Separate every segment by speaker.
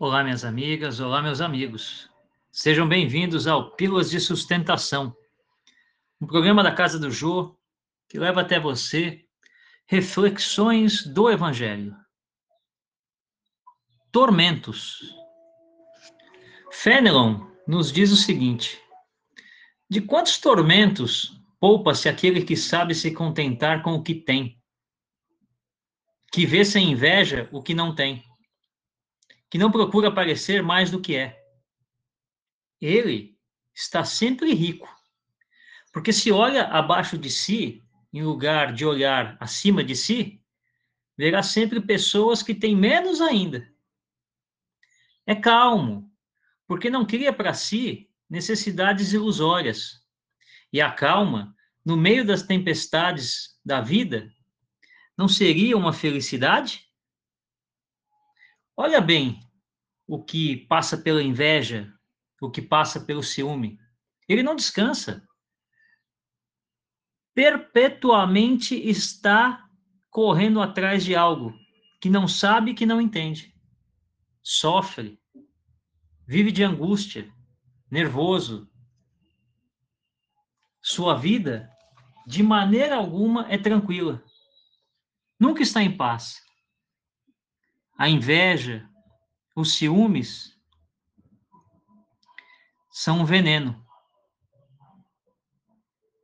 Speaker 1: Olá, minhas amigas, olá, meus amigos. Sejam bem-vindos ao Pílulas de Sustentação, um programa da Casa do Jô que leva até você reflexões do Evangelho. Tormentos. Fenelon nos diz o seguinte: De quantos tormentos poupa-se aquele que sabe se contentar com o que tem, que vê sem inveja o que não tem? Que não procura parecer mais do que é. Ele está sempre rico, porque se olha abaixo de si, em lugar de olhar acima de si, verá sempre pessoas que têm menos ainda. É calmo, porque não cria para si necessidades ilusórias. E a calma, no meio das tempestades da vida, não seria uma felicidade? Olha bem o que passa pela inveja, o que passa pelo ciúme. Ele não descansa. Perpetuamente está correndo atrás de algo que não sabe, que não entende. Sofre, vive de angústia, nervoso. Sua vida, de maneira alguma, é tranquila. Nunca está em paz a inveja, os ciúmes são um veneno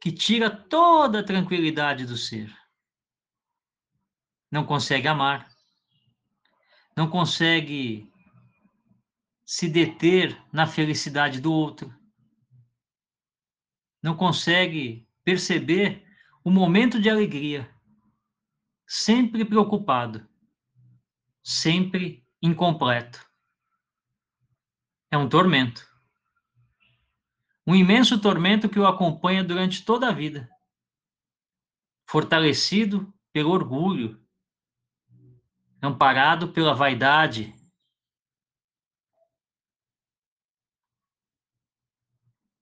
Speaker 1: que tira toda a tranquilidade do ser. Não consegue amar, não consegue se deter na felicidade do outro, não consegue perceber o momento de alegria, sempre preocupado sempre incompleto. É um tormento. Um imenso tormento que o acompanha durante toda a vida. Fortalecido pelo orgulho, amparado pela vaidade,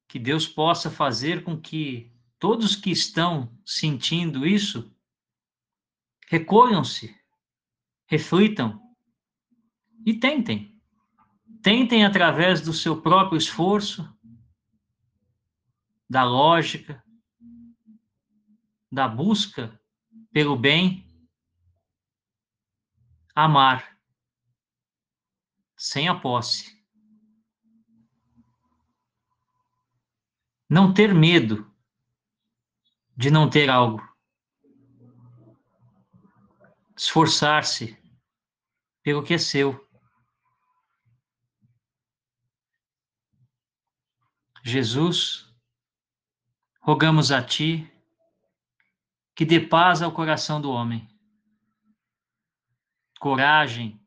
Speaker 1: que Deus possa fazer com que todos que estão sentindo isso recolham-se reflitam e tentem. Tentem através do seu próprio esforço, da lógica, da busca pelo bem, amar sem a posse. Não ter medo de não ter algo. Esforçar-se pelo que é seu. Jesus, rogamos a Ti que dê paz ao coração do homem, coragem,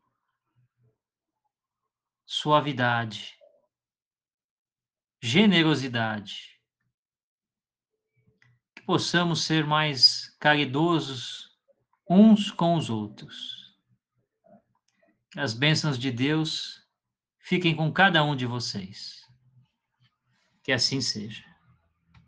Speaker 1: suavidade, generosidade, que possamos ser mais caridosos uns com os outros as bênçãos de Deus fiquem com cada um de vocês. Que assim seja.